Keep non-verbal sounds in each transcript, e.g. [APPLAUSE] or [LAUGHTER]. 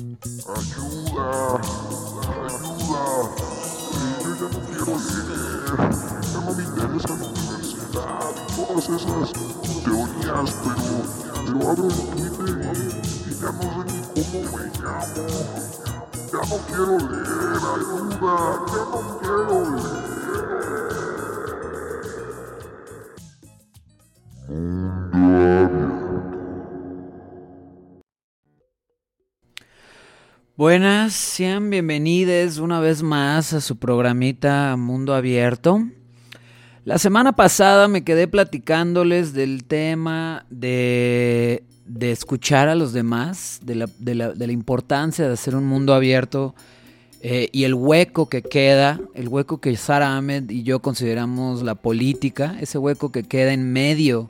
Ayuda, ayuda. Eh, yo ya no quiero leer. Ya no me interesa la universidad todas esas teorías, pero, pero abro el Twitter y ya no sé ni cómo me llamo. Ya no quiero leer, ayuda, ya no quiero leer. Buenas, sean bienvenidos una vez más a su programita Mundo Abierto. La semana pasada me quedé platicándoles del tema de, de escuchar a los demás, de la, de, la, importancia de hacer un mundo abierto eh, y el hueco que queda, el hueco que Sara Ahmed y yo consideramos la política, ese hueco que queda en medio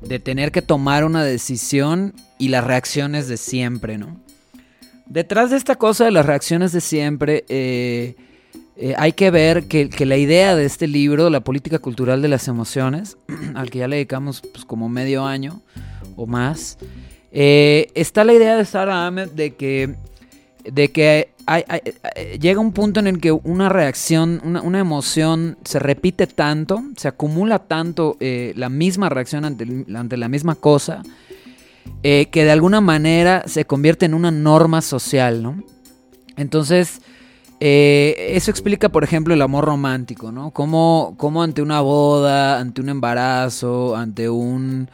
de tener que tomar una decisión y las reacciones de siempre, ¿no? Detrás de esta cosa de las reacciones de siempre, eh, eh, hay que ver que, la idea de este libro, La política cultural de las emociones, [CLEARS THROAT] al que ya le dedicamos pues, como medio año o más, eh, está la idea de Sarah Ahmed de que, de que llega un punto en el que una reacción, una, emoción se repite tanto, se acumula tanto la misma reacción ante la misma cosa, eh, que de alguna manera se convierte en una norma social, ¿no? Entonces, eh, eso explica, por ejemplo, el amor romántico, ¿no? Cómo, cómo ante una boda, ante un embarazo, ante un,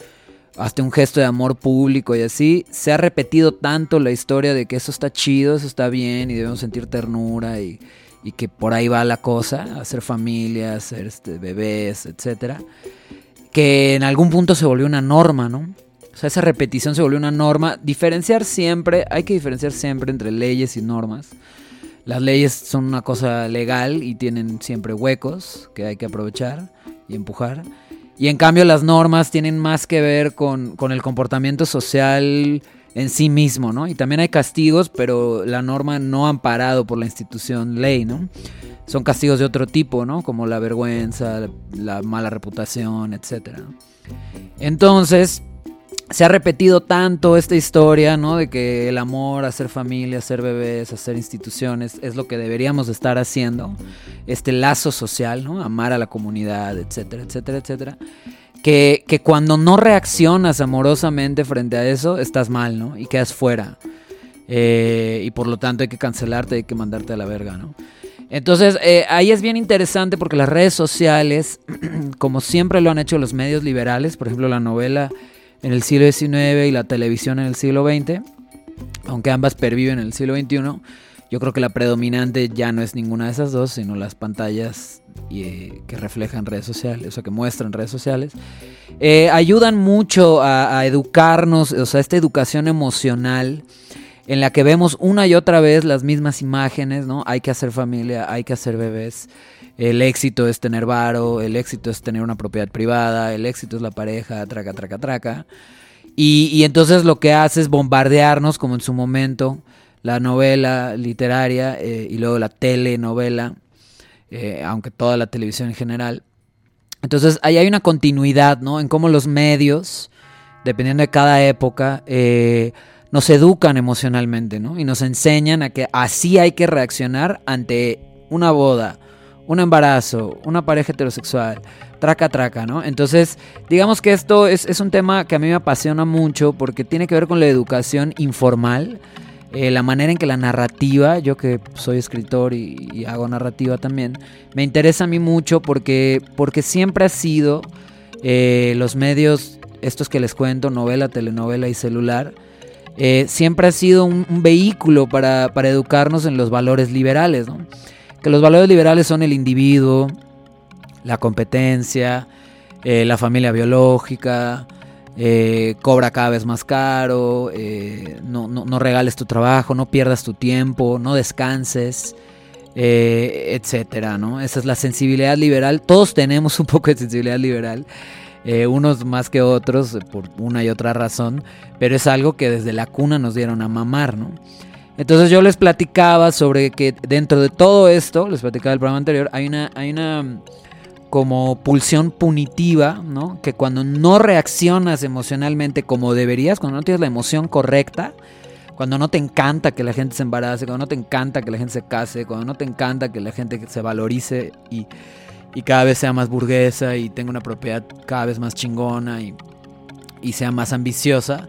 hasta un gesto de amor público y así, se ha repetido tanto la historia de que eso está chido, eso está bien y debemos sentir ternura y, y que por ahí va la cosa, hacer familia, hacer este, bebés, etcétera, que en algún punto se volvió una norma, ¿no? O sea, esa repetición se volvió una norma. Diferenciar siempre, hay que diferenciar siempre entre leyes y normas. Las leyes son una cosa legal y tienen siempre huecos que hay que aprovechar y empujar. Y en cambio las normas tienen más que ver con, con el comportamiento social en sí mismo, ¿no? Y también hay castigos, pero la norma no amparado por la institución ley, ¿no? Son castigos de otro tipo, ¿no? Como la vergüenza, la mala reputación, etc. Entonces, se ha repetido tanto esta historia, ¿no? De que el amor, hacer familia, hacer bebés, hacer instituciones, es lo que deberíamos estar haciendo. Este lazo social, ¿no? Amar a la comunidad, etcétera, etcétera, etcétera. Que, que cuando no reaccionas amorosamente frente a eso, estás mal, ¿no? Y quedas fuera. Eh, y por lo tanto hay que cancelarte, hay que mandarte a la verga, ¿no? Entonces, eh, ahí es bien interesante porque las redes sociales, [CLEARS THROAT] como siempre lo han hecho los medios liberales, por ejemplo, la novela en el siglo XIX y la televisión en el siglo XX, aunque ambas perviven en el siglo XXI, yo creo que la predominante ya no es ninguna de esas dos, sino las pantallas eh, que reflejan redes sociales, o sea, que muestran redes sociales, eh, ayudan mucho a, a, educarnos, o sea, esta educación emocional en la que vemos una y otra vez las mismas imágenes, ¿no? Hay que hacer familia, hay que hacer bebés. El éxito es tener varo, el éxito es tener una propiedad privada, el éxito es la pareja, traca, traca, traca. Y, y entonces lo que hace es bombardearnos, como en su momento, la novela literaria eh, y luego la telenovela, eh, aunque toda la televisión en general. Entonces ahí hay una continuidad, ¿no? En cómo los medios, dependiendo de cada época, eh, nos educan emocionalmente, ¿no? Y nos enseñan a que así hay que reaccionar ante una boda, un embarazo, una pareja heterosexual, traca, traca, ¿no? Entonces, digamos que esto es, es, un tema que a mí me apasiona mucho porque tiene que ver con la educación informal, eh, la manera en que la narrativa, yo que soy escritor y, hago narrativa también, me interesa a mí mucho porque, porque siempre ha sido eh, los medios, estos que les cuento, novela, telenovela y celular, eh, siempre ha sido un, un vehículo para, para educarnos en los valores liberales, ¿no? Que los valores liberales son el individuo, la competencia, eh, la familia biológica, eh, cobra cada vez más caro, eh, no, no, no, regales tu trabajo, no pierdas tu tiempo, no descanses, etcétera, ¿no? Esa es la sensibilidad liberal. Todos tenemos un poco de sensibilidad liberal. unos más que otros por una y otra razón, pero es algo que desde la cuna nos dieron a mamar, ¿no? Entonces yo les platicaba sobre que dentro de todo esto, les platicaba el programa anterior, hay una, hay una como pulsión punitiva, ¿no? Que cuando no reaccionas emocionalmente como deberías, cuando no tienes la emoción correcta, cuando no te encanta que la gente se embarace, cuando no te encanta que la gente se case, cuando no te encanta que la gente se valorice y, cada vez sea más burguesa y tenga una propiedad cada vez más chingona y, sea más ambiciosa,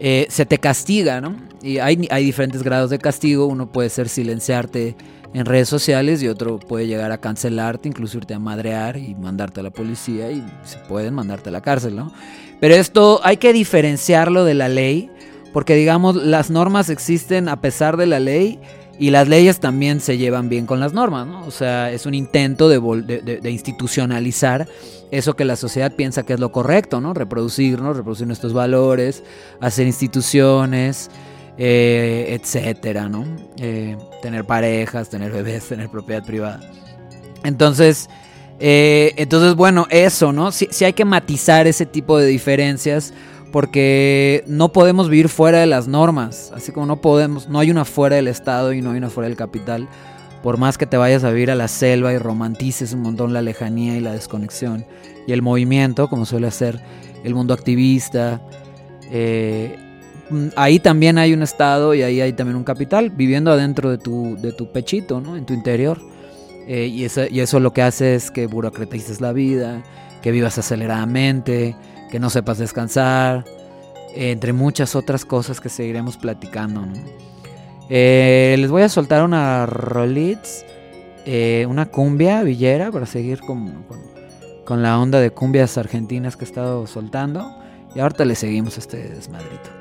eh, se te castiga, ¿no? Y hay, hay diferentes grados de castigo, uno puede ser silenciarte en redes sociales y otro puede llegar a cancelarte, incluso irte a madrear y mandarte a la policía y se pueden mandarte a la cárcel, ¿no? Pero esto hay que diferenciarlo de la ley, porque digamos, las normas existen a pesar de la ley y las leyes también se llevan bien con las normas, ¿no? O sea, es un intento de, institucionalizar eso que la sociedad piensa que es lo correcto, ¿no? Reproducirnos, reproducir nuestros valores, hacer instituciones, eh, etcétera, ¿no? Eh, tener parejas, tener bebés, tener propiedad privada. Entonces, eh, entonces bueno, eso, ¿no? Sí, hay que matizar ese tipo de diferencias porque no podemos vivir fuera de las normas, así como no podemos, no hay una fuera del Estado y no hay una fuera del capital. Por más que te vayas a vivir a la selva y romantices un montón la lejanía y la desconexión y el movimiento, como suele hacer el mundo activista, eh, Mm, ahí también hay un estado y ahí hay también un capital viviendo adentro de tu, de tu pechito, ¿no? En tu interior. Eh, y, eso, y eso lo que hace es que burocratices la vida, que vivas aceleradamente, que no sepas descansar, entre muchas otras cosas que seguiremos platicando. Eh, les voy a soltar una rolitz, eh, una cumbia villera para seguir con, con, la onda de cumbias argentinas que he estado soltando. Y ahorita le seguimos este desmadrito.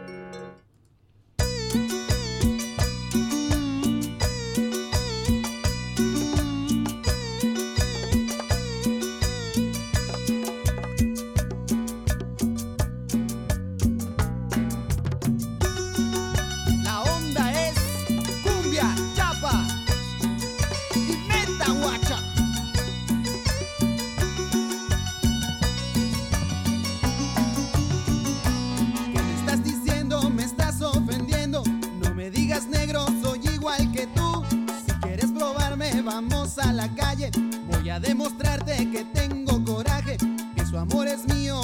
vamos a la calle. Voy a demostrarte que tengo coraje, que su amor es mío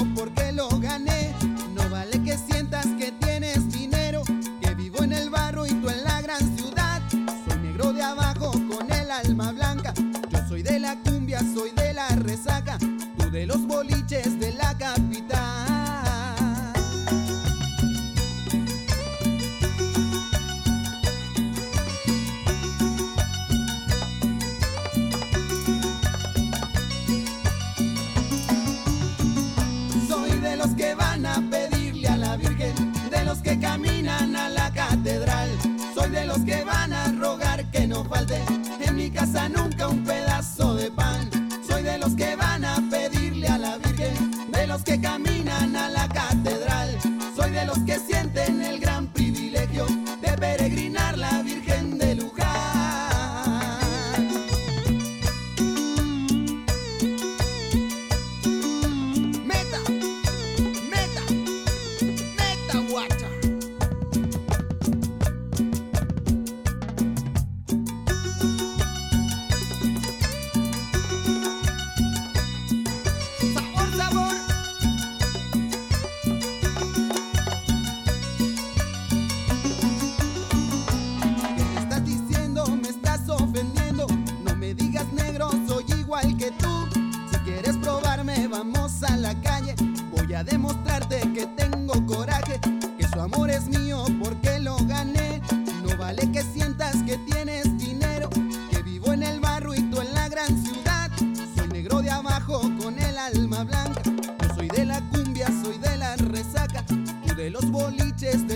elitist.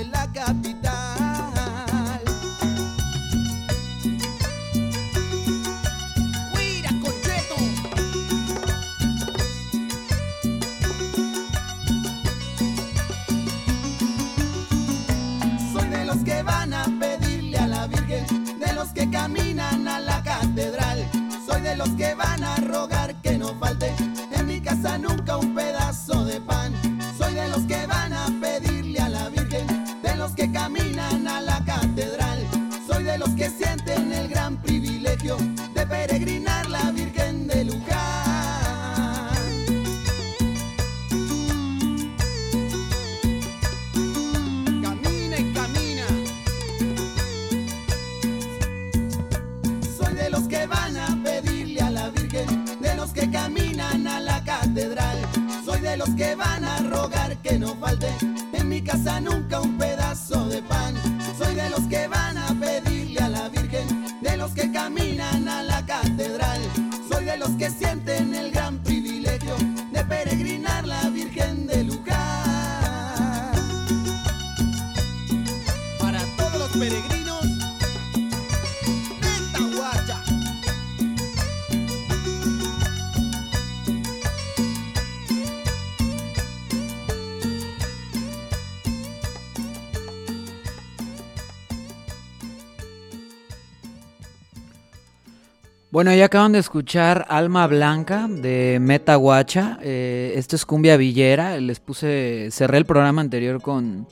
Bueno, ya acaban de escuchar Alma Blanca de Meta Guacha. Eh, esto es Cumbia Villera. Les puse, cerré el programa anterior con,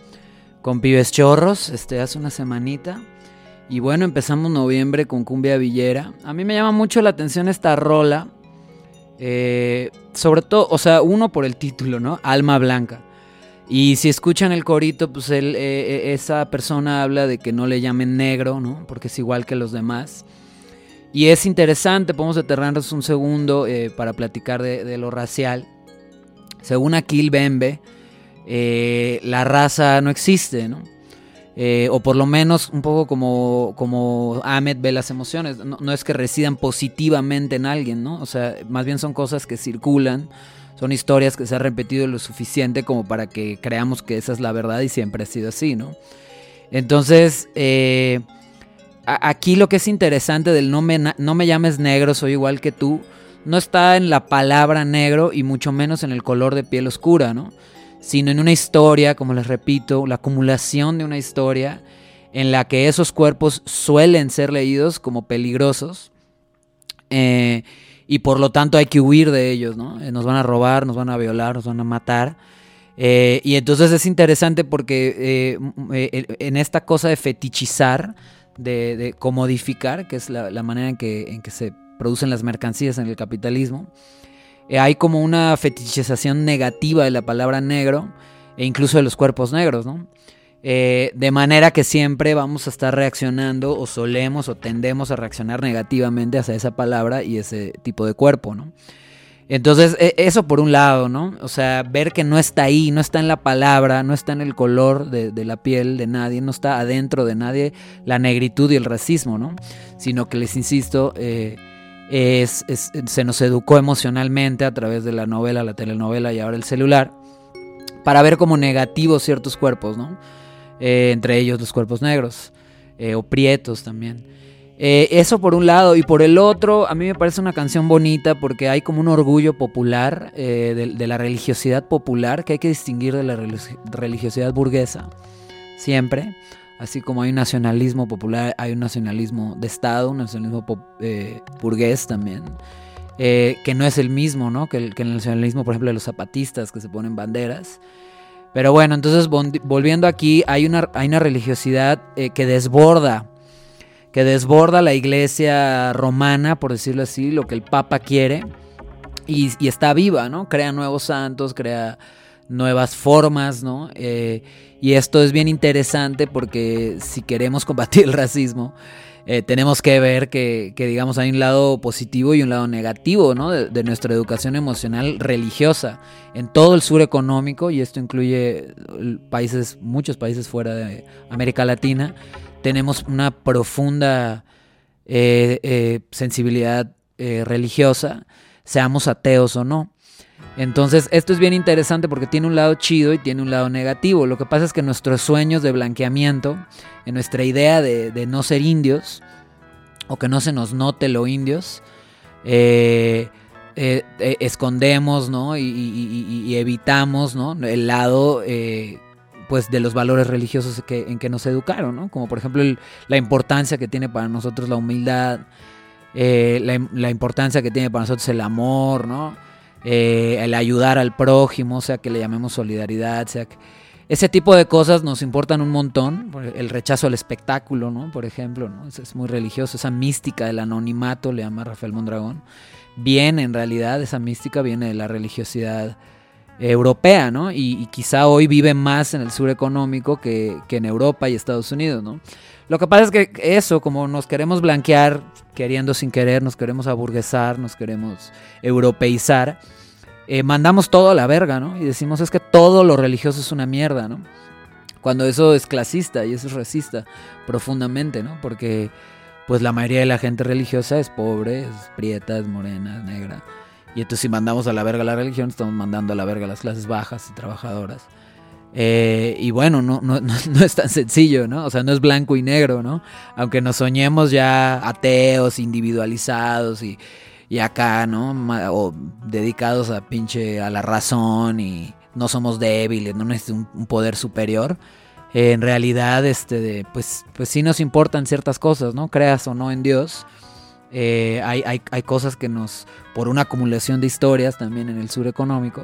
con Pibes Chorros, este, hace una semanita. Y bueno, empezamos noviembre con Cumbia Villera. A mí me llama mucho la atención esta rola. eh, sobre todo, o sea, uno por el título, ¿no? Alma Blanca. Y si escuchan el corito, pues él, eh, eh, esa persona habla de que no le llamen negro, ¿no? Porque es igual que los demás. Y es interesante, podemos detenernos un segundo eh, para platicar de, lo racial. Según Akil Bembe, eh, la raza no existe, ¿no? Eh, o por lo menos un poco como, como Ahmed ve las emociones. No, es que residan positivamente en alguien, ¿no? O sea, más bien son cosas que circulan, son historias que se han repetido lo suficiente como para que creamos que esa es la verdad y siempre ha sido así, ¿no? Entonces, aquí lo que es interesante del no me, no me llames negro, soy igual que tú, no está en la palabra negro y mucho menos en el color de piel oscura, ¿no? Sino en una historia, como les repito, la acumulación de una historia en la que esos cuerpos suelen ser leídos como peligrosos eh, y por lo tanto hay que huir de ellos, ¿no? Eh, nos van a robar, nos van a violar, nos van a matar. Eh, y entonces es interesante porque en esta cosa de fetichizar, de, comodificar, que es la, la manera en que, en que se producen las mercancías en el capitalismo, eh, hay como una fetichización negativa de la palabra negro e incluso de los cuerpos negros, ¿no? Eh, de manera que siempre vamos a estar reaccionando o solemos o tendemos a reaccionar negativamente hacia esa palabra y ese tipo de cuerpo, ¿no? Entonces, e- eso por un lado, ¿no? O sea, ver que no está ahí, no está en la palabra, no está en el color de, la piel de nadie, no está adentro de nadie la negritud y el racismo, ¿no? Sino que les insisto, eh, es, es- se nos educó emocionalmente a través de la novela, la telenovela y ahora el celular, para ver como negativos ciertos cuerpos, ¿no? Eh, entre ellos los cuerpos negros, eh, o prietos también. Eh, eso por un lado, y por el otro, a mí me parece una canción bonita porque hay como un orgullo popular eh, de, la religiosidad popular que hay que distinguir de la religi- religiosidad burguesa, siempre. Así como hay un nacionalismo popular, hay un nacionalismo de Estado, un nacionalismo eh, burgués también, que no es el mismo, ¿no? Que el, que el nacionalismo, por ejemplo, de los zapatistas que se ponen banderas. Pero bueno, entonces volviendo aquí, hay una, hay una religiosidad que desborda, que desborda la iglesia romana, por decirlo así, lo que el Papa quiere, y, está viva, ¿no? Crea nuevos santos, crea nuevas formas, ¿no? Eh, y esto es bien interesante porque si queremos [LAUGHS] combatir el racismo, eh, tenemos que ver que, digamos, hay un lado positivo y un lado negativo, ¿no? De, de, nuestra educación emocional religiosa en todo el sur económico, y esto incluye países, muchos países fuera de América Latina, tenemos una profunda eh, eh, sensibilidad eh, religiosa, seamos ateos o no. Entonces, esto es bien interesante porque tiene un lado chido y tiene un lado negativo. Lo que pasa es que nuestros sueños de blanqueamiento, en nuestra idea de, no ser indios, o que no se nos note lo indios, escondemos ¿no? y, evitamos ¿no? el lado pues de los valores religiosos que, en que nos educaron, ¿no? como por ejemplo la importancia que tiene para nosotros la humildad, eh, la, la, importancia que tiene para nosotros el amor, ¿no? Eh, el ayudar al prójimo, sea que le llamemos solidaridad, sea que... Ese tipo de cosas nos importan un montón. El rechazo al espectáculo, ¿no? Por ejemplo, ¿no? Es, es, muy religioso. Esa mística del anonimato, le llama Rafael Mondragón. Viene, en realidad, esa mística viene de la religiosidad europea, ¿no? Y, quizá hoy vive más en el sur económico que, que, en Europa y Estados Unidos, ¿no? Lo que pasa es que eso, como nos queremos blanquear, queriendo sin querer, nos queremos aburguesar, nos queremos europeizar, eh, mandamos todo a la verga, ¿no? Y decimos es que todo lo religioso es una mierda, ¿no? Cuando eso es clasista y eso es racista profundamente, ¿no? Porque pues la mayoría de la gente religiosa es pobre, es prieta, es morena, es negra. Y entonces si mandamos a la verga la religión, estamos mandando a la verga las clases bajas y trabajadoras. Eh, y bueno, no, no, [LAUGHS] no, es tan sencillo, ¿no? O sea, no es blanco y negro, ¿no? Aunque nos soñemos ya ateos, individualizados y, y acá, ¿no? O dedicados a pinche a la razón y no somos débiles, no es un, poder superior. en realidad, este, pues, pues sí nos importan ciertas cosas, ¿no? Creas o no en Dios. Eh, hay, hay, hay, cosas que nos, por una acumulación de historias también en el sur económico,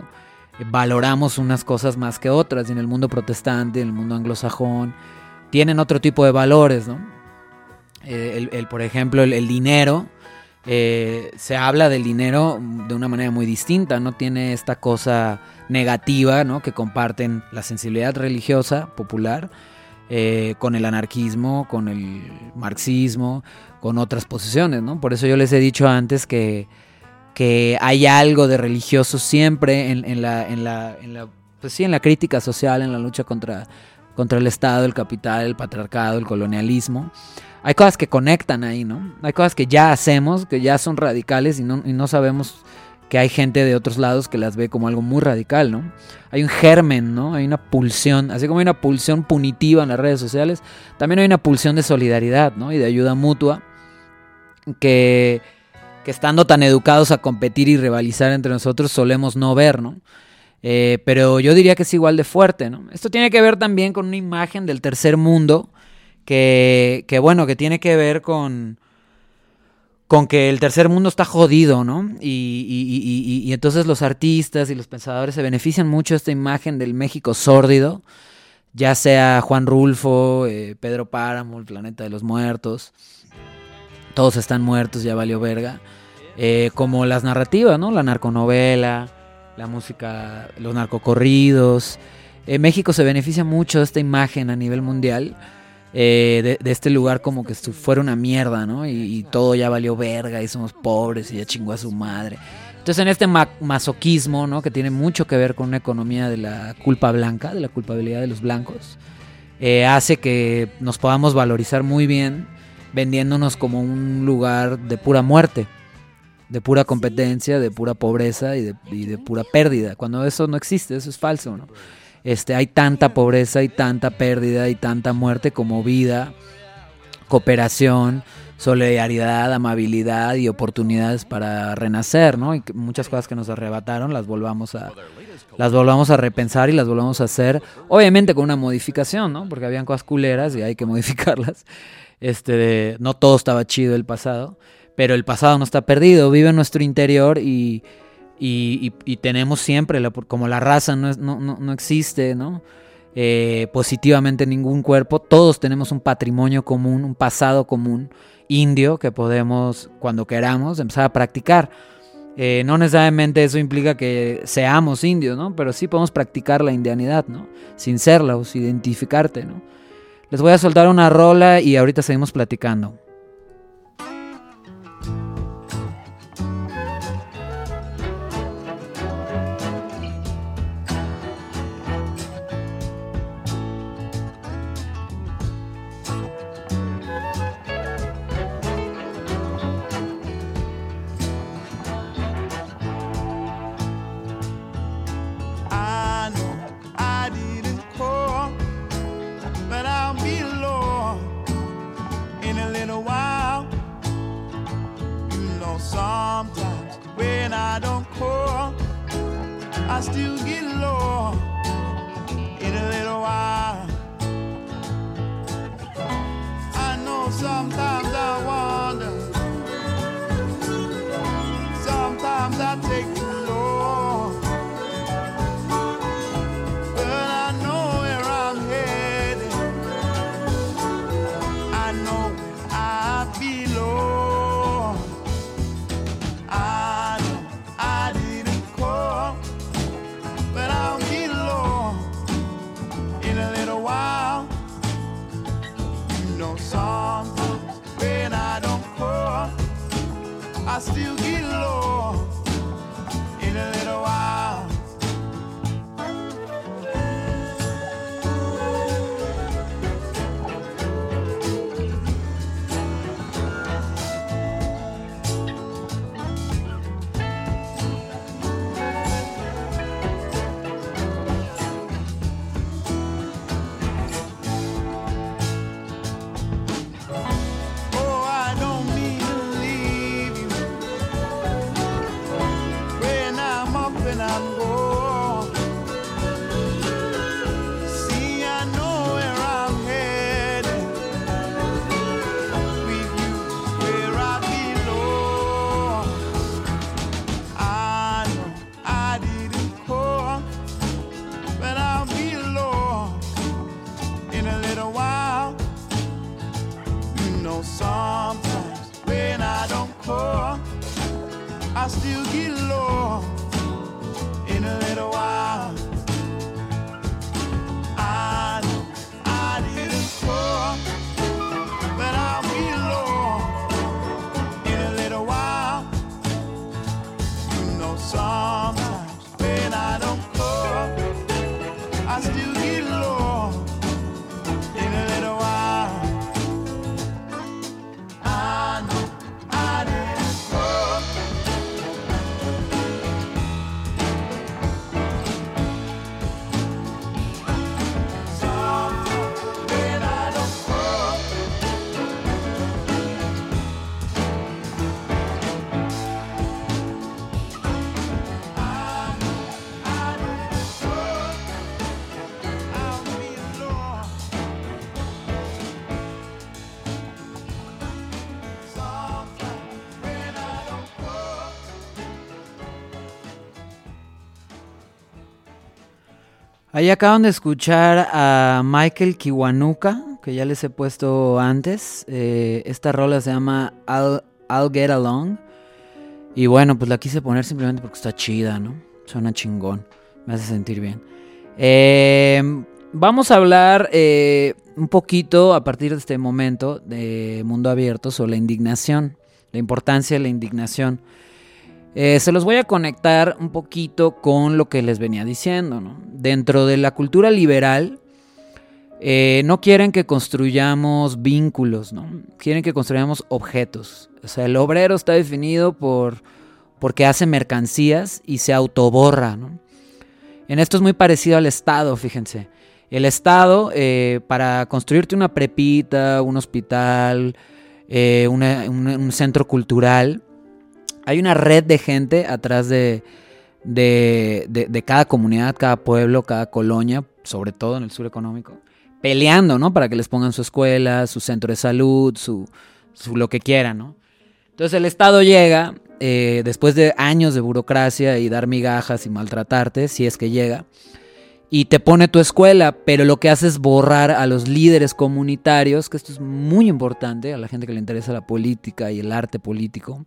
eh, valoramos unas cosas más que otras. Y en el mundo protestante, en el mundo anglosajón, tienen otro tipo de valores, ¿no? Eh, el, por ejemplo, el, el dinero se habla del dinero de una manera muy distinta, no tiene esta cosa negativa ¿no? que comparten la sensibilidad religiosa popular eh, con el anarquismo, con el marxismo, con otras posiciones. ¿no? Por eso yo les he dicho antes que, que hay algo de religioso siempre en, la, en, la, en, la, pues sí, en la crítica social, en la lucha contra, contra el Estado, el capital, el patriarcado, el colonialismo hay cosas que conectan ahí, ¿no? Hay cosas que ya hacemos, que ya son radicales y no, y no sabemos que hay gente de otros lados que las ve como algo muy radical, ¿no? Hay un germen, ¿no? Hay una pulsión, así como hay una pulsión punitiva en las redes sociales, también hay una pulsión de solidaridad, ¿no? Y de ayuda mutua que, que estando tan educados a competir y rivalizar entre nosotros solemos no ver, ¿no? Eh, pero yo diría que es igual de fuerte, ¿no? Esto tiene que ver también con una imagen del tercer mundo que, que bueno, que tiene que ver con, con que el tercer mundo está jodido, ¿no? Y, y, y, entonces los artistas y los pensadores se benefician mucho de esta imagen del México sórdido, ya sea Juan Rulfo, eh, Pedro Páramo, el planeta de los muertos, todos están muertos, ya valió verga, eh, como las narrativas, ¿no? La narconovela, la música, los narcocorridos. Eh, México se beneficia mucho de esta imagen a nivel mundial eh, de, este lugar como que fuera una mierda, ¿no? Y, todo ya valió verga y somos pobres y ya chingó a su madre. Entonces en este masoquismo, ¿no? Que tiene mucho que ver con una economía de la culpa blanca, de la culpabilidad de los blancos, eh, hace que nos podamos valorizar muy bien vendiéndonos como un lugar de pura muerte, de pura competencia, de pura pobreza y de pura pérdida, cuando eso no existe, eso es falso, ¿no? Este, hay tanta pobreza y tanta pérdida y tanta muerte como vida, cooperación, solidaridad, amabilidad y oportunidades para renacer, ¿no? Y muchas cosas que nos arrebataron las volvamos a las volvamos a repensar y las volvamos a hacer, obviamente con una modificación, ¿no? Porque habían cosas culeras y hay que [LAUGHS] modificarlas. Este, no todo estaba chido el pasado, pero el pasado no está perdido, vive en nuestro interior y y, tenemos siempre, como la raza no, no, no, existe, ¿no? Eh, positivamente ningún cuerpo, todos tenemos un patrimonio común, un pasado común indio que podemos, cuando queramos, empezar a practicar. Eh, no necesariamente eso implica que seamos indios, ¿no? Pero sí podemos practicar la indianidad, ¿no? Sin serla o sin identificarte, ¿no? Les voy a soltar una rola y ahorita seguimos platicando. Ahí acaban de escuchar a Michael Kiwanuka, que ya les he puesto antes. Eh, esta rola se llama I'll, Get Along. Y bueno, pues la quise poner simplemente porque está chida, ¿no? Suena chingón. Me hace sentir bien. Eh, vamos a hablar eh, un poquito a partir de este momento de Mundo Abierto sobre la indignación, la importancia de la indignación. Eh, se los voy a conectar un poquito con lo que les venía diciendo. Dentro de la cultura liberal, eh, no quieren que construyamos vínculos, ¿no? quieren que construyamos objetos. O sea, el obrero está definido por porque hace mercancías y se autoborra. En esto es muy parecido al Estado, fíjense. El Estado, eh, para construirte una prepita, un hospital, un centro cultural, hay una red de gente atrás de, de, de- cada comunidad, cada pueblo, cada colonia, sobre todo en el sur económico, peleando, ¿no? Para que les pongan su escuela, su centro de salud, su, su lo que quieran, ¿no? Entonces el Estado llega, eh, después de años de burocracia y dar migajas y maltratarte, si es que llega, y te pone tu escuela, pero lo que hace es borrar a los líderes comunitarios, que esto es muy importante a la gente que le interesa la política y el arte político.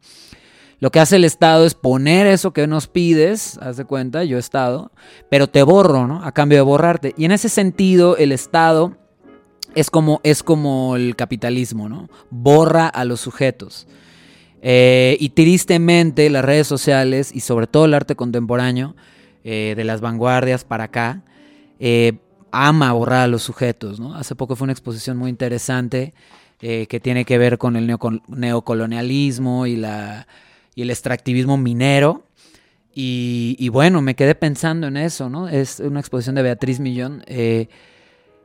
Lo que hace el Estado es poner eso que nos pides, haz de cuenta, yo Estado, pero te borro, ¿no? A cambio de borrarte. Y en ese sentido, el Estado es como, es como el capitalismo, ¿no? Borra a los sujetos. Eh, y tristemente las redes sociales y sobre todo el arte contemporáneo, eh, de las vanguardias para acá, eh, ama borrar a los sujetos. ¿no? Hace poco fue una exposición muy interesante que tiene que ver con el neocol- neocolonialismo y, la, y el extractivismo minero. Y, bueno, me quedé pensando en eso, ¿no? Es una exposición de Beatriz Millón eh,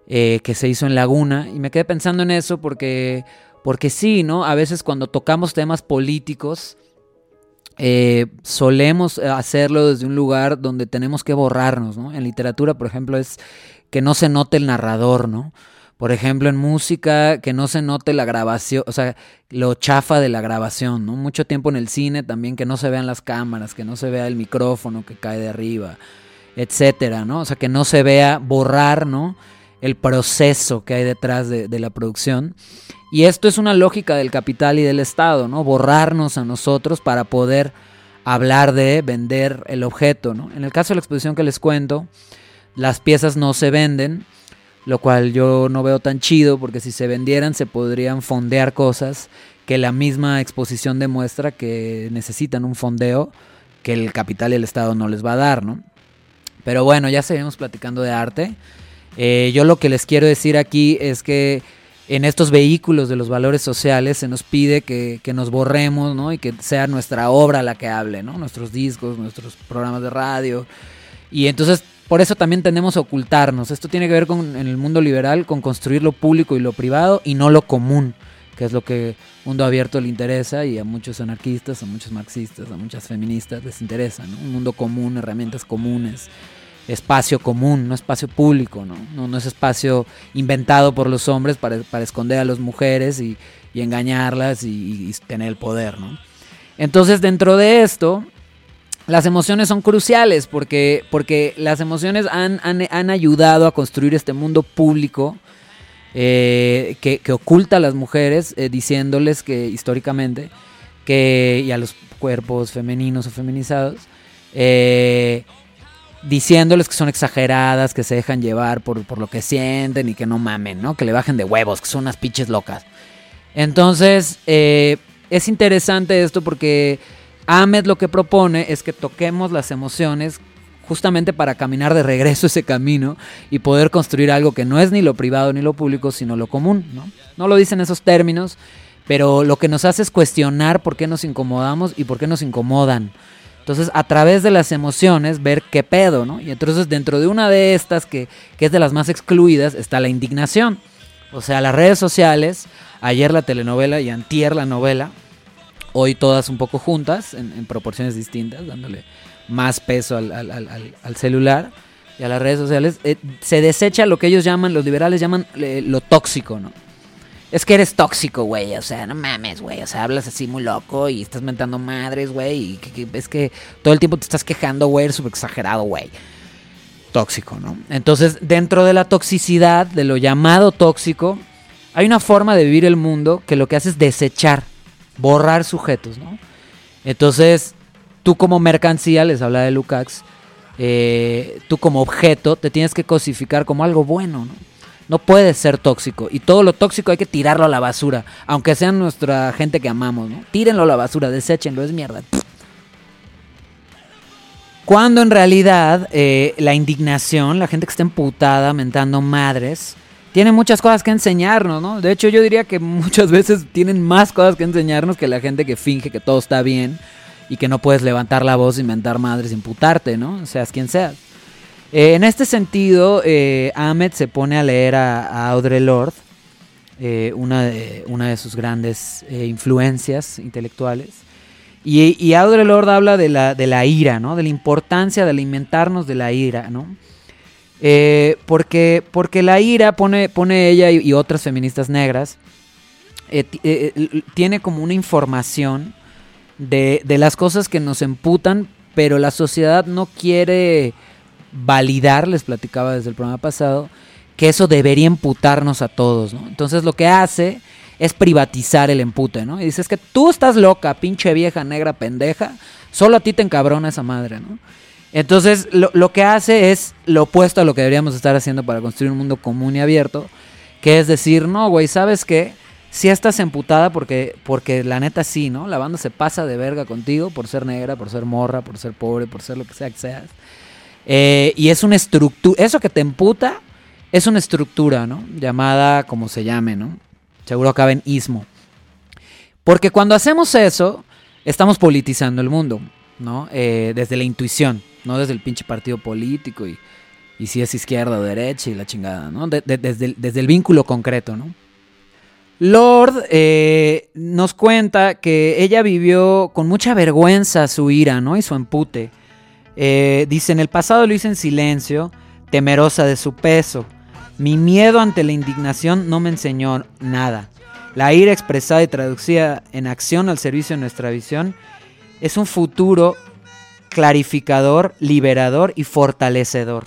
eh, que se hizo en Laguna. Y me quedé pensando en eso porque, porque sí, ¿no? A veces cuando tocamos temas políticos, eh, solemos hacerlo desde un lugar donde tenemos que borrarnos, ¿no? En literatura, por ejemplo, es que no se note el narrador, ¿no? Por ejemplo, en música, que no se note la grabación, o sea, lo chafa de la grabación, ¿no? Mucho tiempo en el cine también que no se vean las cámaras, que no se vea el micrófono que cae de arriba, etcétera, ¿no? O sea, que no se vea borrar, ¿no? El proceso que hay detrás de, de la producción. Y esto es una lógica del capital y del Estado, ¿no? Borrarnos a nosotros para poder hablar de vender el objeto, ¿no? En el caso de la exposición que les cuento, las piezas no se venden, lo cual yo no veo tan chido porque si se vendieran se podrían fondear cosas que la misma exposición demuestra que necesitan un fondeo que el capital y el Estado no les va a dar, ¿no? Pero bueno, ya seguimos platicando de arte. Eh, yo lo que les quiero decir aquí es que en estos vehículos de los valores sociales se nos pide que, que nos borremos, ¿no? Y que sea nuestra obra la que hable, ¿no? Nuestros discos, nuestros programas de radio. Y entonces, por eso también tendemos a ocultarnos. Esto tiene que ver con, en el mundo liberal, con construir lo público y lo privado y no lo común, que es lo que Mundo Abierto le interesa y a muchos anarquistas, a muchos marxistas, a muchas feministas les interesa, ¿no? Un mundo común, herramientas comunes, espacio común, no espacio público, ¿no? No, no es espacio inventado por los hombres para, para esconder a las mujeres y, y engañarlas y, y tener el poder, ¿no? Entonces, dentro de esto, las emociones son cruciales porque, porque las emociones han, han, han ayudado a construir este mundo público eh, que, que oculta a las mujeres eh, diciéndoles que históricamente que y a los cuerpos femeninos o feminizados eh, diciéndoles que son exageradas, que se dejan llevar por, por lo que sienten y que no mamen, ¿no? Que le bajen de huevos, que son unas pinches locas. Entonces, es interesante esto porque Ahmed lo que propone es que toquemos las emociones justamente para caminar de regreso ese camino y poder construir algo que no es ni lo privado ni lo público, sino lo común, ¿no? No lo dicen esos términos, pero lo que nos hace es cuestionar por qué nos incomodamos y por qué nos incomodan. Entonces, a través de las emociones, ver qué pedo, ¿no? Y entonces, dentro de una de estas, que, que es de las más excluidas, está la indignación. O sea, las redes sociales, ayer la telenovela y antier la novela, hoy todas un poco juntas, en, proporciones distintas, dándole más peso al celular y a las redes sociales, eh, se desecha lo que ellos llaman, los liberales llaman eh, lo tóxico, ¿no? Es que eres tóxico, güey. O sea, no mames, güey. O sea, hablas así muy loco y estás mentando madres, güey. Y que, que- es que todo el tiempo te estás quejando, güey. Eres súper exagerado, güey. Tóxico, ¿no? Entonces, dentro de la toxicidad, de lo llamado tóxico, hay una forma de vivir el mundo que lo que hace es desechar, borrar sujetos, ¿no? Entonces, tú como mercancía, les habla de Lukács, eh, tú como objeto te tienes que cosificar como algo bueno, ¿no? No puedes ser tóxico. Y todo lo tóxico hay que tirarlo a la basura. Aunque sean nuestra gente que amamos, ¿no? Tírenlo a la basura, deséchenlo, es mierda. Cuando en realidad eh, la indignación, la gente que está emputada, mentando madres, tiene muchas cosas que enseñarnos, ¿no? De hecho, yo diría que muchas veces tienen más cosas que enseñarnos que la gente que finge que todo está bien y que no puedes levantar la voz y mentar madres, imputarte, ¿no? Seas quien seas. Eh, en este sentido, eh, Ahmed se pone a leer a, Audre Lorde, eh, una, de, una de sus grandes influencias intelectuales. Y, y Audre Lorde habla de la, de la ira, ¿no? De la importancia de alimentarnos de la ira, ¿no? Eh, porque, porque la ira, pone, pone ella y, otras feministas negras, eh, eh, eh, tiene como una información de, de las cosas que nos emputan, pero la sociedad no quiere validar, les platicaba desde el programa pasado, que eso debería emputarnos a todos, ¿no? Entonces lo que hace es privatizar el empute, ¿no? Y dices que tú estás loca, pinche vieja negra pendeja, solo a ti te encabrona esa madre, ¿no? Entonces lo, lo que hace es lo opuesto a lo que deberíamos estar haciendo para construir un mundo común y abierto, que es decir, no, güey, ¿sabes qué? Si estás emputada porque, porque la neta sí, ¿no? La banda se pasa de verga contigo por ser negra, por ser morra, por ser pobre, por ser lo que sea que seas. Eh, y es una estructura, eso que te emputa es una estructura, ¿no? Llamada como se llame, ¿no? Seguro acaba en ismo. Porque cuando hacemos eso, estamos politizando el mundo, ¿no? Eh, desde la intuición, no desde el pinche partido político y, y si es izquierda o derecha y la chingada, ¿no? De- de- desde, el, desde el vínculo concreto, ¿no? Lord eh, nos cuenta que ella vivió con mucha vergüenza su ira, ¿no? Y su empute. Eh, dice, en el pasado lo hice en silencio, temerosa de su peso. Mi miedo ante la indignación no me enseñó nada. La ira expresada y traducida en acción al servicio de nuestra visión es un futuro clarificador, liberador y fortalecedor.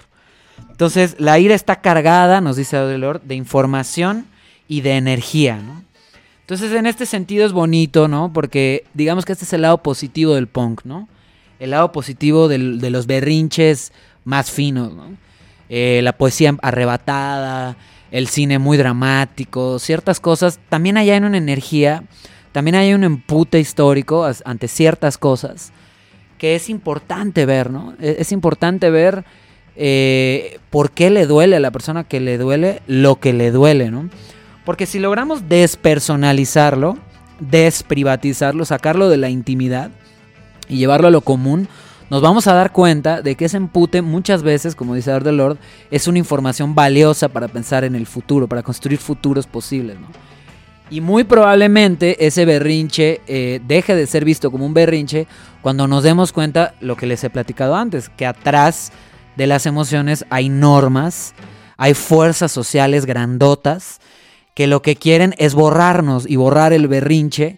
Entonces, la ira está cargada, nos dice Adelor, de información y de energía. Entonces, en este sentido es bonito, ¿no? Porque digamos que este es el lado positivo del punk, ¿no? El lado positivo de los berrinches más finos, ¿no? Eh, la poesía arrebatada, el cine muy dramático, ciertas cosas. También hay una energía, también hay un empute histórico ante ciertas cosas que es importante ver, ¿no? E- Es importante ver eh, por qué le duele a la persona que le duele lo que le duele, ¿no? Porque si logramos despersonalizarlo, desprivatizarlo, sacarlo de la intimidad y llevarlo a lo común, nos vamos a dar cuenta de que ese empute muchas veces, como dice Lord, es una información valiosa para pensar en el futuro, para construir futuros posibles, ¿no? Y muy probablemente ese berrinche eh, deje de ser visto como un berrinche cuando nos demos cuenta lo que les he platicado antes, que atrás de las emociones hay normas, hay fuerzas sociales grandotas que lo que quieren es borrarnos y borrar el berrinche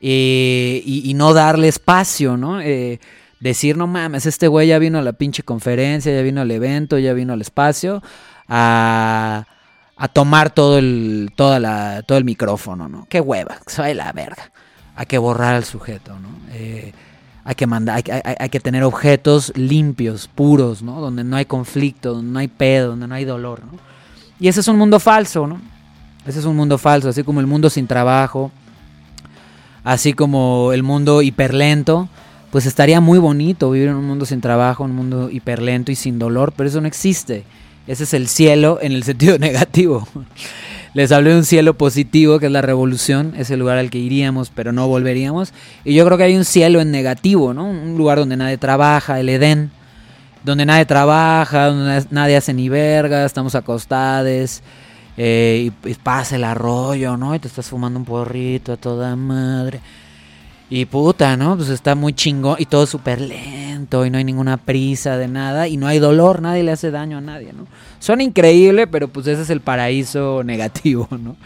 eh, y, no darle espacio, ¿no? Eh, decir, no mames, este güey ya vino a la pinche conferencia, ya vino al evento, ya vino al espacio a tomar todo el, toda la, todo el micrófono, ¿no? Qué hueva, se la verga. Hay que borrar al sujeto, ¿no? Eh, hay que mandar, hay, que tener objetos limpios, puros, ¿no? Donde no hay conflicto, donde no hay pedo, donde no hay dolor, ¿no? Y ese es un mundo falso, ¿no? Ese es un mundo falso, así como el mundo sin trabajo, así como el mundo hiperlento, pues estaría muy bonito vivir en un mundo sin trabajo, un mundo hiperlento y sin dolor, pero eso no existe. Ese es el cielo en el sentido [LAUGHS] negativo. Les hablé de un cielo positivo, que es la revolución, es el lugar al que iríamos, pero no volveríamos. Y yo creo que hay un cielo en negativo, ¿no? Un lugar donde nadie trabaja, el Edén, donde nadie trabaja, donde nadie hace ni verga, estamos acostados, eh, y, pasa el arroyo, ¿no? Y te estás fumando un porrito a toda madre. Y puta, ¿no? Pues está muy chingón y todo súper lento y no hay ninguna prisa de nada y no hay dolor, nadie le hace daño a nadie, ¿no? Son increíbles, pero pues ese es el paraíso [LAUGHS] negativo, ¿no?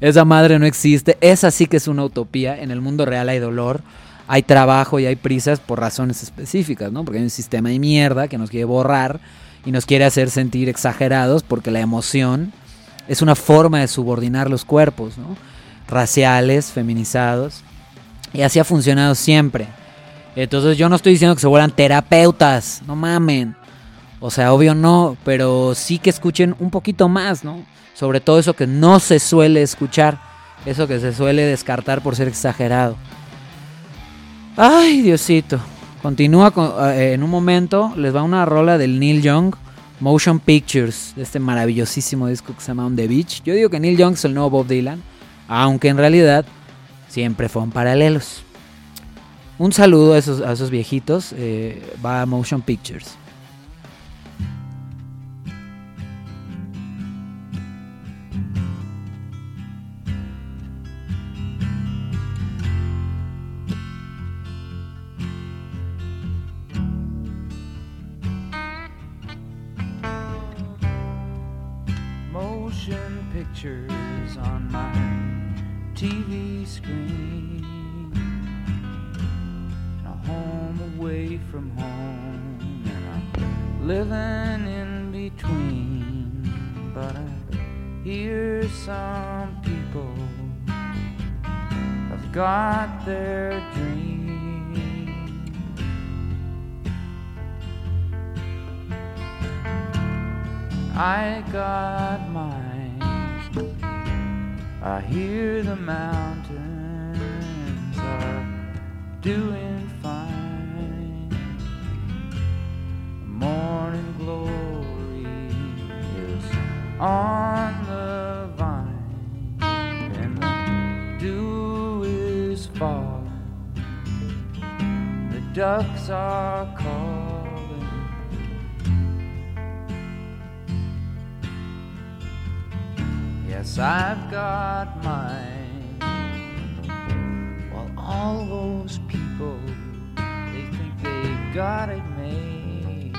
Esa madre no existe, esa sí que es una utopía, en el mundo real hay dolor, hay trabajo y hay prisas por razones específicas, ¿no? Porque hay un sistema de mierda que nos quiere borrar y nos quiere hacer sentir exagerados porque la emoción es una forma de subordinar los cuerpos, ¿no? Raciales, feminizados y así ha funcionado siempre. Entonces yo no estoy diciendo que se vuelvan terapeutas, no mamen. O sea, obvio no, pero sí que escuchen un poquito más, ¿no? Sobre todo eso que no se suele escuchar, eso que se suele descartar por ser exagerado. Ay, Diosito. Continúa eh, en un momento, les va una rola del Neil Young, Motion Pictures, de este maravillosísimo disco que se llama On the Beach. Yo digo que Neil Young es el nuevo Bob Dylan, aunque en realidad siempre fueron paralelos. Un saludo a esos, viejitos, eh, va a Motion Pictures. Motion pictures on TV screen. A home away from home. And I'm living in between. But I hear some people have got their dreams. I got mine. I hear the mountains are doing fine. Morning glory is on the vine, and the dew is falling. The ducks are calling. Yes, I've got mine. While all those people, they think they've got it made.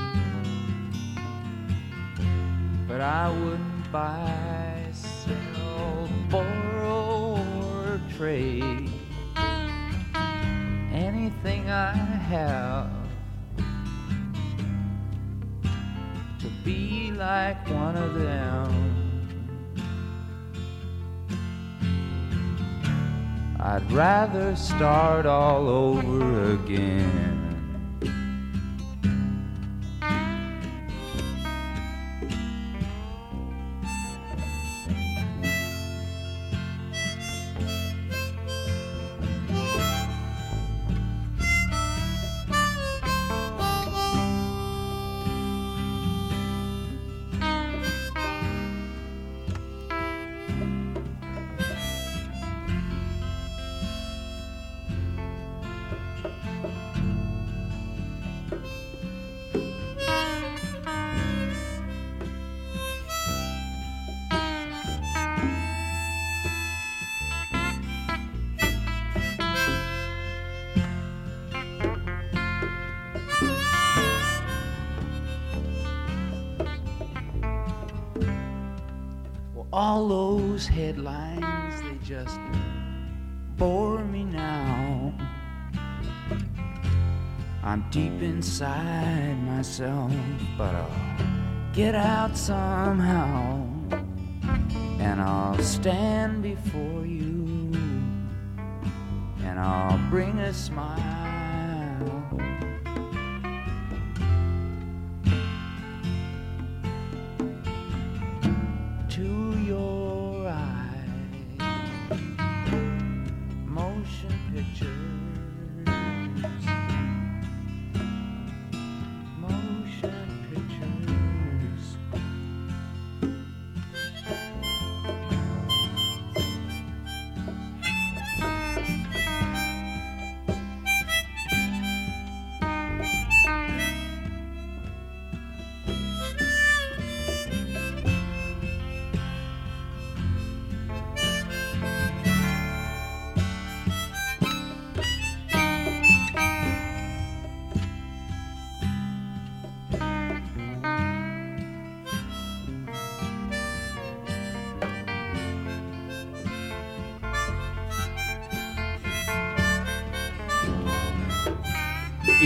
But I wouldn't buy, sell, borrow, or trade anything I have to be like one of them. I'd rather start all over again. Myself, but I'll get out somehow. and I'll stand before you, and I'll bring a smile.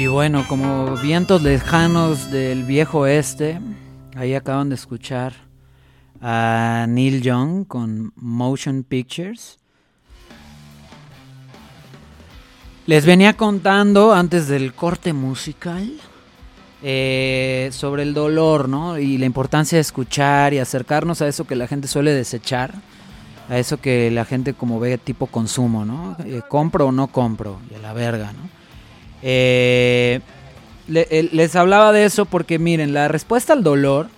Y bueno, como vientos lejanos del viejo oeste, ahí acaban de escuchar a Neil Young con Motion Pictures. Les venía contando antes del corte musical eh, sobre el dolor, ¿no? Y la importancia de escuchar y acercarnos a eso que la gente suele desechar, a eso que la gente como ve tipo consumo, ¿no? Eh, compro o no compro, y a la verga, ¿no? Eh, les hablaba de eso porque miren, la respuesta al dolor,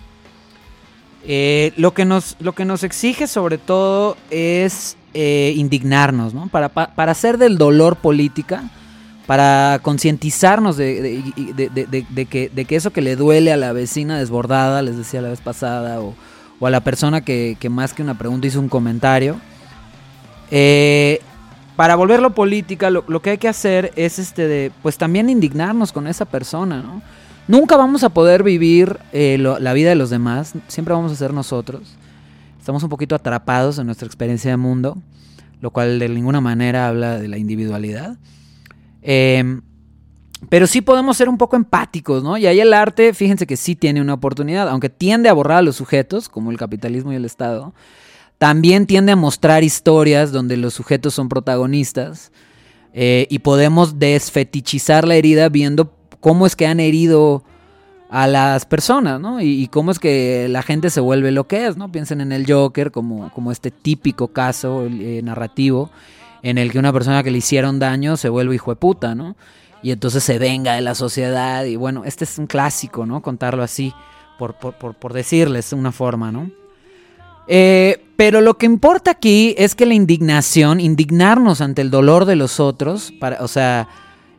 eh, lo, que nos, lo que nos exige sobre todo es eh, indignarnos, ¿no? Para, para, hacer del dolor política, para concientizarnos de, que, de, que, eso que le duele a la vecina desbordada, les decía la vez pasada, o, o a la persona que, más que una pregunta hizo un comentario, eh, para volverlo política, lo, que hay que hacer es este pues también indignarnos con esa persona, ¿no? Nunca vamos a poder vivir eh, la vida de los demás, siempre vamos a ser nosotros. Estamos un poquito atrapados en nuestra experiencia de mundo, lo cual de ninguna manera habla de la individualidad. Em, pero sí podemos ser un poco empáticos, ¿no? Y ahí el arte, fíjense que sí tiene una oportunidad, aunque tiende a borrar a los sujetos, como el capitalismo y el Estado también tiende a mostrar historias donde los sujetos son protagonistas eh, y podemos desfetichizar la herida viendo cómo es que han herido a las personas, ¿no? Y, cómo es que la gente se vuelve lo que es, ¿no? Piensen en el Joker como, como este típico caso eh, narrativo en el que una persona que le hicieron daño se vuelve hijo de puta, ¿no? Y entonces se venga de la sociedad y bueno, este es un clásico, ¿no? Contarlo así, por, por, por, por decirles una forma, ¿no? Eh, pero lo que importa aquí es que la indignación, indignarnos ante el dolor de los otros, o sea,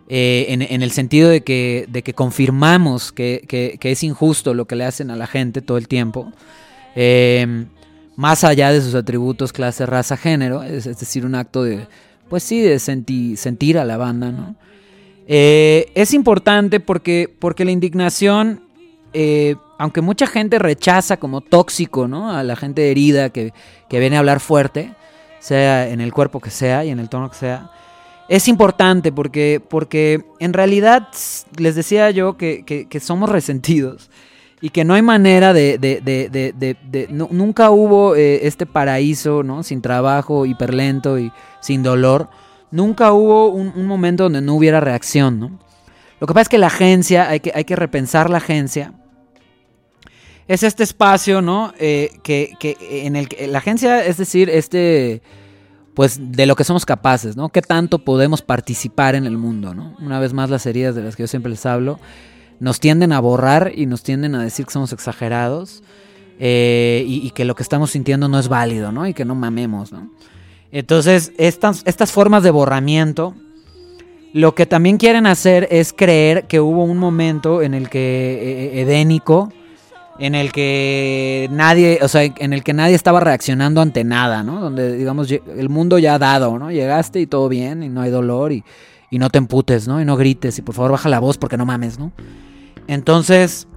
eh, en, el sentido de que, de que confirmamos que, es injusto lo que le hacen a la gente todo el tiempo, eh, más allá de sus atributos, clase, raza, género, es, decir, un acto de, pues sí, de sentir a la banda, ¿no? es importante porque, porque la indignación aunque mucha gente rechaza como tóxico, ¿no? A la gente herida que, viene a hablar fuerte, sea en el cuerpo que sea y en el tono que sea, es importante porque, porque en realidad les decía yo que, somos resentidos y que no hay manera de... de, de, nunca hubo eh, este paraíso, ¿no? Sin trabajo, hiperlento y sin dolor. Nunca hubo un, un, momento donde no hubiera reacción, ¿no? Lo que pasa es que la agencia, hay que, hay que repensar la agencia es este espacio, ¿no? Eh, que, en el que la agencia, es decir, este, pues de lo que somos capaces, ¿no? ¿Qué tanto podemos participar en el mundo, ¿no? Una vez más las heridas de las que yo siempre les hablo nos tienden a borrar y nos tienden a decir que somos exagerados eh, y, que lo que estamos sintiendo no es válido, ¿no? Y que no mamemos, ¿no? Entonces, estas, estas formas de borramiento, lo que también quieren hacer es creer que hubo un momento en el que eh, edénico, en el que nadie, o sea, en el que nadie estaba reaccionando ante nada, ¿no? Donde, digamos, el mundo ya ha dado, ¿no? Llegaste y todo bien, y no hay dolor, y, no te emputes, ¿no? Y no grites, y por favor baja la voz porque no mames, ¿no? Entonces,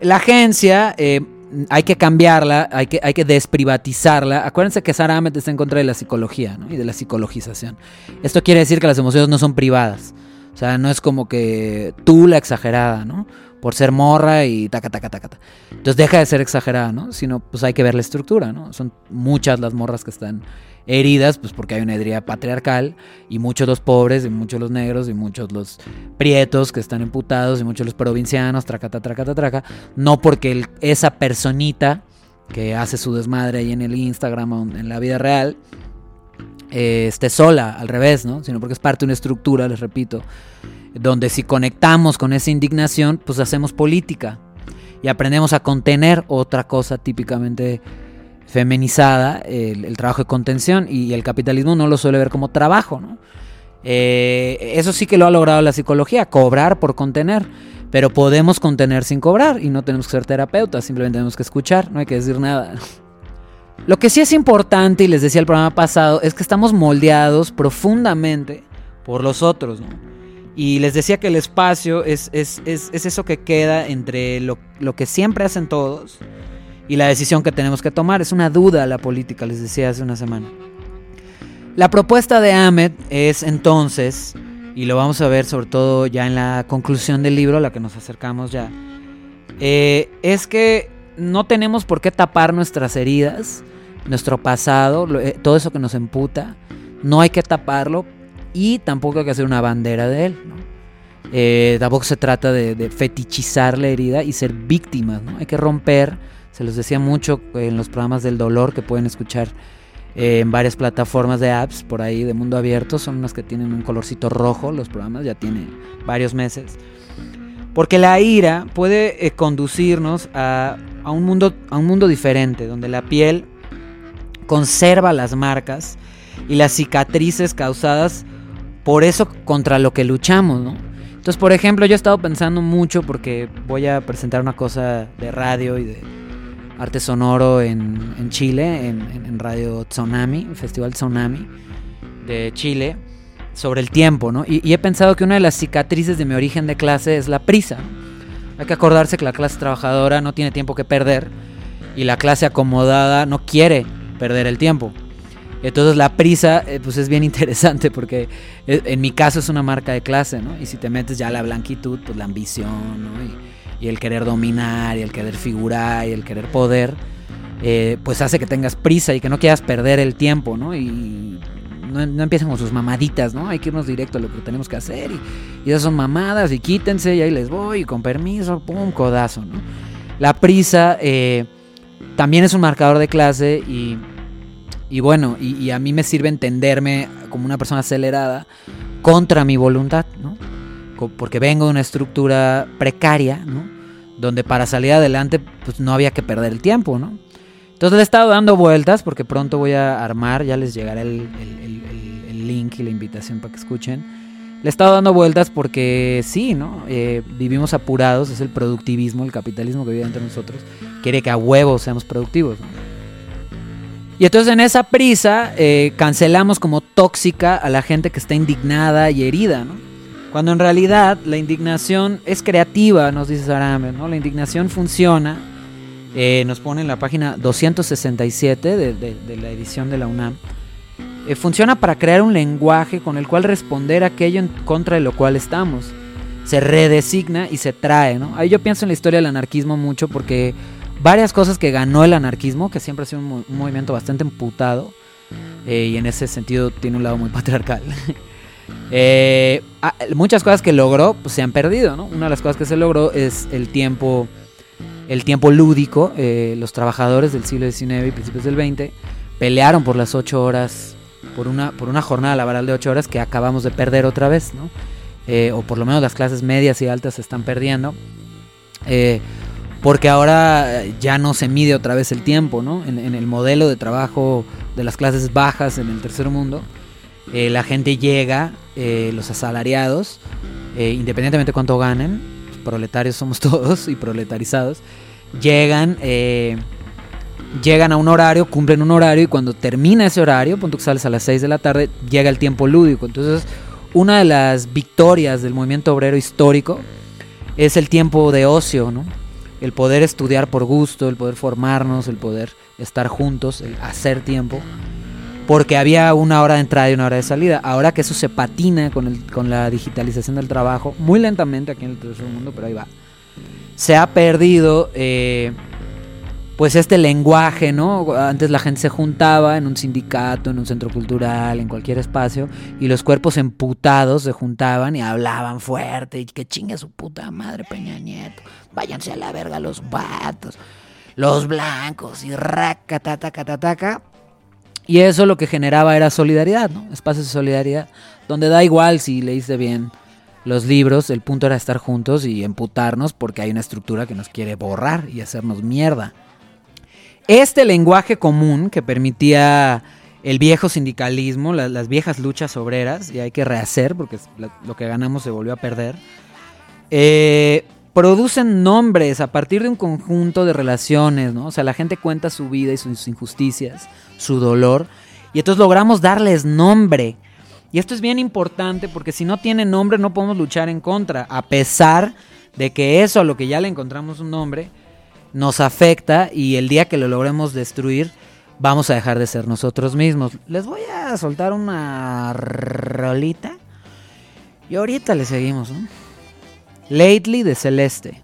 la agencia eh, hay que cambiarla, hay que, hay que desprivatizarla. Acuérdense que Sara Ahmed está en contra de la psicología, ¿no? Y de la psicologización. Esto quiere decir que las emociones no son privadas. O sea, no es como que tú la exagerada, ¿no? Por ser morra y taca, taca, taca. taca. Entonces deja de ser exagerada, ¿no? Sino pues hay que ver la estructura, ¿no? Son muchas las morras que están heridas, pues porque hay una herida patriarcal y muchos los pobres y muchos los negros y muchos los prietos que están emputados y muchos los provincianos, tracata, tracata, traca, no porque esa personita que hace su desmadre ahí en el Instagram o en la vida real eh, esté sola, al revés, ¿no? Sino porque es parte de una estructura, les repito, donde si conectamos con esa indignación, pues hacemos política y aprendemos a contener otra cosa típicamente feminizada, el, trabajo de contención, y el capitalismo no lo suele ver como trabajo, ¿no? Eh, eso sí que lo ha logrado la psicología, cobrar por contener, pero podemos contener sin cobrar y no tenemos que ser terapeutas, simplemente tenemos que escuchar, no hay que decir nada. Lo que sí es importante, y les decía el programa pasado, es que estamos moldeados profundamente por los otros, ¿no? Y les decía que el espacio es, es, es, es eso que queda entre lo, lo, que siempre hacen todos y la decisión que tenemos que tomar. Es una duda la política, les decía hace una semana. La propuesta de Ahmed es entonces, y lo vamos a ver sobre todo ya en la conclusión del libro a la que nos acercamos ya, eh, es que no tenemos por qué tapar nuestras heridas, nuestro pasado, eh, todo eso que nos emputa, no hay que taparlo y tampoco hay que hacer una bandera de él. ¿no? Eh, tampoco se trata de, fetichizar la herida y ser víctimas, ¿no? hay que romper, se los decía mucho en los programas del dolor que pueden escuchar eh, en varias plataformas de apps por ahí de mundo abierto, son unas que tienen un colorcito rojo, los programas ya tienen varios meses. Porque la ira puede eh, conducirnos a, a, un mundo, a un mundo diferente, donde la piel conserva las marcas y las cicatrices causadas por eso contra lo que luchamos, ¿no? Entonces, por ejemplo, yo he estado pensando mucho porque voy a presentar una cosa de radio y de arte sonoro en, en Chile, en, en, Radio Tsunami, Festival Tsunami de Chile, sobre el tiempo, ¿no? Y, y, he pensado que una de las cicatrices de mi origen de clase es la prisa. Hay que acordarse que la clase trabajadora no tiene tiempo que perder y la clase acomodada no quiere perder el tiempo. Entonces la prisa eh, pues es bien [LAUGHS] interesante porque eh, en mi caso es una marca de clase, ¿no? Y si te metes ya a la blanquitud, pues la ambición, ¿no? Y, el querer dominar, y el querer figurar, y el querer poder, eh, pues hace que tengas prisa y que no quieras perder el tiempo, ¿no? Y no, no, empiecen con sus mamaditas, ¿no? Hay que irnos directo a lo que tenemos que hacer. Y, y esas son mamadas, y quítense, y ahí les voy, y con permiso, pum, codazo, ¿no? La prisa también es un marcador de clase y y bueno, y, y, a mí me sirve entenderme como una persona acelerada contra mi voluntad, ¿no? Porque vengo de una estructura precaria, ¿no? Donde para salir adelante, pues no había que perder el tiempo, ¿no? Entonces le he estado dando vueltas porque pronto voy a armar, ya les llegará el, el, el, el link y la invitación para que escuchen. Le he estado dando vueltas porque sí, ¿no? Eh, vivimos apurados, es el productivismo, el capitalismo que vive entre nosotros. Quiere que a huevos seamos productivos, ¿no? Y entonces en esa prisa eh, cancelamos como tóxica a la gente que está indignada y herida, ¿no? Cuando en realidad la indignación es creativa, nos dice Sarame, ¿no? La indignación funciona, eh, nos pone en la página 267 de, de, de la edición de la UNAM, eh, funciona para crear un lenguaje con el cual responder aquello en contra de lo cual estamos. Se redesigna y se trae, ¿no? Ahí yo pienso en la historia del anarquismo mucho porque varias cosas que ganó el anarquismo, que siempre ha sido un, movimiento bastante emputado, eh, y en ese sentido tiene un lado muy [LAUGHS] patriarcal. eh, muchas cosas que logró pues, se han perdido, ¿no? Una de las cosas que se logró es el tiempo, el tiempo lúdico. Eh, los trabajadores del siglo XIX y principios del XX pelearon por las ocho horas, por una, por una jornada laboral de ocho horas que acabamos de perder otra vez, ¿no? O por lo menos las clases medias y altas se están perdiendo. Eh, porque ahora ya no se mide otra vez el tiempo, ¿no? En, el modelo de trabajo de las clases bajas en el tercer mundo, eh, la gente llega, eh, los asalariados, eh, independientemente de cuánto ganen, pues proletarios somos [LAUGHS] todos y proletarizados, llegan, eh, llegan a un horario, cumplen un horario y cuando termina ese horario, punto que sales a las 6 de la tarde, llega el tiempo lúdico. Entonces, una de las victorias del movimiento obrero histórico es el tiempo de ocio, ¿no? El poder estudiar por gusto, el poder formarnos, el poder estar juntos, el hacer tiempo, porque había una hora de entrada y una hora de salida. Ahora que eso se patina con, el, con la digitalización del trabajo, muy lentamente aquí en el tercer mundo, pero ahí va. se ha perdido eh, pues este lenguaje, ¿no? Antes la gente se juntaba en un sindicato, en un centro cultural, en cualquier espacio, y los cuerpos emputados se juntaban y hablaban fuerte, y que chingue su puta madre Peña Nieto, váyanse a la verga los vatos, los blancos, y raca, taca, Y eso lo que generaba era solidaridad, ¿no? Espacios de solidaridad, donde da igual si leíste bien los libros, el punto era estar juntos y emputarnos porque hay una estructura que nos quiere borrar y hacernos mierda. Este lenguaje común que permitía el viejo sindicalismo, las viejas luchas obreras, y hay que rehacer porque lo que ganamos se volvió a perder, eh, producen nombres a partir de un conjunto de relaciones, ¿no? O sea, la gente cuenta su vida y sus injusticias, su dolor, y entonces logramos darles nombre. Y esto es bien importante porque si no tiene nombre no podemos luchar en contra, a pesar de que eso a lo que ya le encontramos un nombre, nos afecta y el día que lo logremos destruir, vamos a dejar de ser nosotros mismos. Les voy a soltar una rolita y ahorita le seguimos. Lately de Celeste.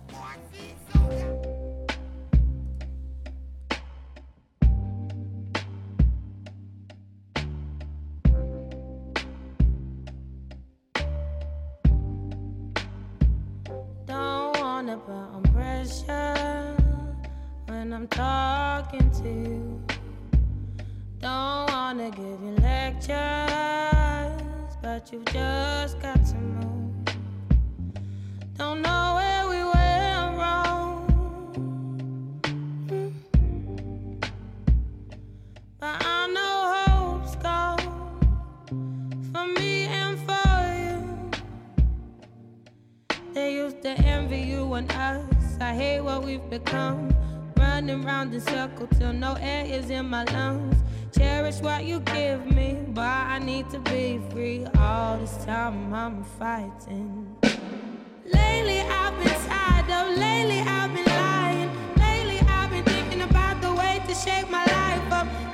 in circles till no air is in my lungs. Cherish what you give me, but I need to be free. All this time I'm fighting. Lately I've been tired of, lately I've been lying. Lately I've been thinking about the way to shake my life up.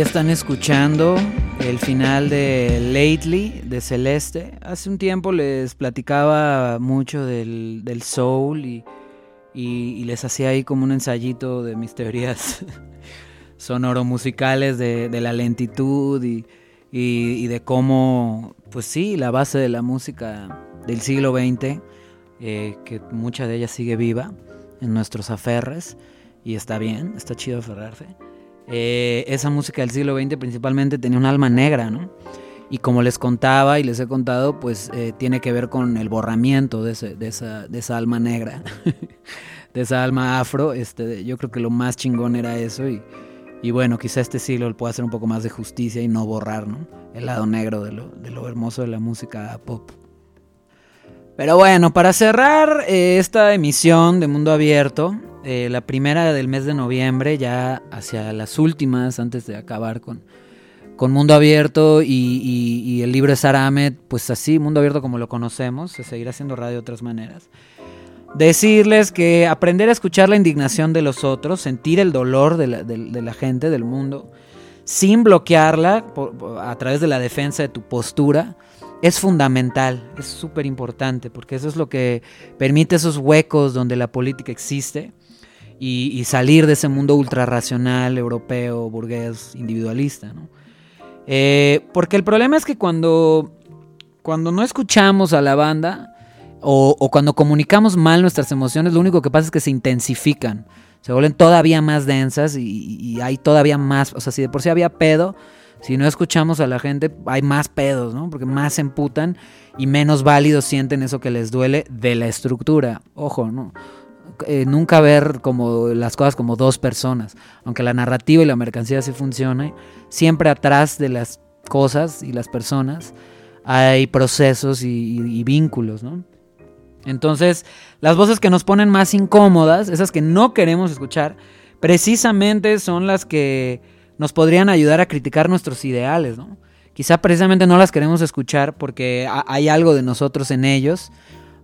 Ahí están escuchando el final de Lately de Celeste. Hace un tiempo les platicaba mucho del, soul y, les hacía ahí como un ensayito de mis teorías [LAUGHS] sonoro-musicales de, la lentitud y, de cómo, pues sí, la base de la música del siglo XX, eh, que mucha de ella sigue viva en nuestros aferres y está bien, está chido aferrarse. Eh, esa música del siglo XX principalmente tenía un alma negra, ¿no? Y como les contaba y les he contado, pues eh, tiene que ver con el borramiento de, ese, esa, alma negra, [LAUGHS] de esa alma afro. Este, yo creo que lo más chingón era eso y, y bueno, quizá este siglo pueda hacer un poco más de justicia y no borrar, ¿no? El lado negro de lo hermoso de la música pop. Pero bueno, para cerrar eh, esta emisión de Mundo Abierto, eh, la primera del mes de noviembre, ya hacia las últimas, antes de acabar con, con Mundo Abierto y, el libro de Sara pues así, Mundo Abierto como lo conocemos, se seguirá haciendo radio de otras maneras. Decirles que aprender a escuchar la indignación de los otros, sentir el dolor de la, gente, del mundo, sin bloquearla a través de la defensa de tu postura, es fundamental, es súper importante, porque eso es lo que permite esos huecos donde la política existe y, salir de ese mundo ultrarracional, europeo, burgués, individualista. ¿no? Eh, porque el problema es que cuando, cuando no escuchamos a la banda o, cuando comunicamos mal nuestras emociones, lo único que pasa es que se intensifican, se vuelven todavía más densas y hay todavía más, o sea, si de por sí había pedo, si no escuchamos a la gente, hay más pedos, ¿no? Porque más se emputan y menos válidos sienten eso que les duele de la estructura. Ojo, ¿no? Eh, nunca ver como las cosas como dos personas. Aunque la narrativa y la mercancía sí funcione, siempre atrás de las cosas y las personas hay procesos y, vínculos, ¿no? Entonces, las voces que nos ponen más incómodas, esas que no queremos escuchar, precisamente son las que nos podrían ayudar a criticar nuestros ideales, ¿no? Quizá precisamente no las queremos escuchar porque hay algo de nosotros en ellos,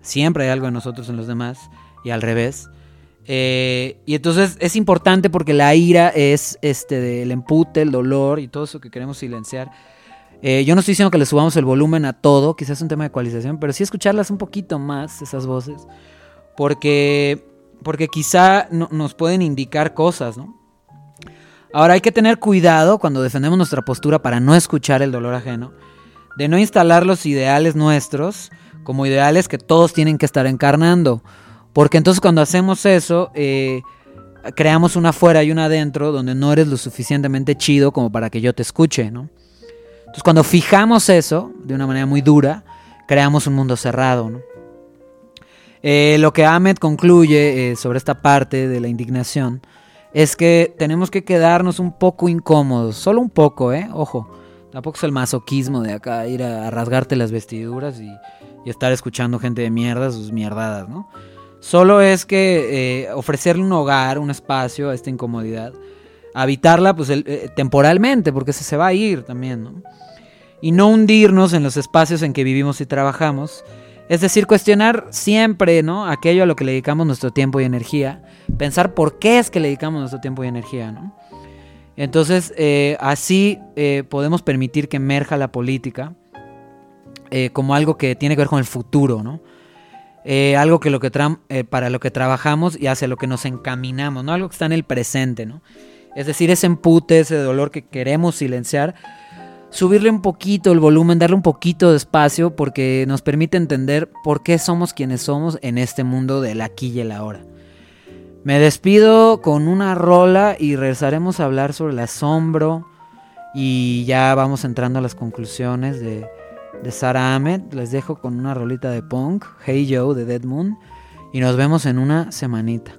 siempre hay algo de nosotros en los demás, y al revés. Eh, y entonces es importante porque la ira es este el empute, el dolor y todo eso que queremos silenciar. Eh, yo no estoy diciendo que le subamos el volumen a todo, quizás es un tema de ecualización, pero sí escucharlas un poquito más, esas voces, porque, porque quizá nos pueden indicar cosas, ¿no? Ahora hay que tener cuidado cuando defendemos nuestra postura para no escuchar el dolor ajeno, de no instalar los ideales nuestros como ideales que todos tienen que estar encarnando. Porque entonces cuando hacemos eso, eh, creamos una afuera y una adentro donde no eres lo suficientemente chido como para que yo te escuche, ¿no? Entonces cuando fijamos eso de una manera muy dura, creamos un mundo cerrado. Eh, lo que Ahmed concluye eh, sobre esta parte de la indignación es que tenemos que quedarnos un poco incómodos, solo un poco, ¿eh? Ojo, tampoco es el masoquismo de acá ir a, rasgarte las vestiduras y, estar escuchando gente de mierda, sus mierdadas, ¿no? Solo es que eh, ofrecerle un hogar, un espacio a esta incomodidad, habitarla pues eh, temporalmente, porque se, se va a ir también, ¿no? Y no hundirnos en los espacios en que vivimos y trabajamos. Es decir, cuestionar siempre, ¿no? Aquello a lo que le dedicamos nuestro tiempo y energía. Pensar por qué es que le dedicamos nuestro tiempo y energía, ¿no? Entonces, eh, así podemos permitir que emerja la política como algo que tiene que ver con el futuro, ¿no? Eh, algo que, lo que eh, para lo que trabajamos y hacia lo que nos encaminamos, ¿no? Algo que está en el presente, ¿no? Es decir, ese empute, ese dolor que queremos silenciar, subirle un poquito el volumen, darle un poquito de espacio porque nos permite entender por qué somos quienes somos en este mundo del aquí y el ahora. Me despido con una rola y regresaremos a hablar sobre el asombro y ya vamos entrando a las conclusiones de de Sara Ahmed. Les dejo con una rolita de punk, Hey Joe de Dead Moon. Y nos vemos en una semanita.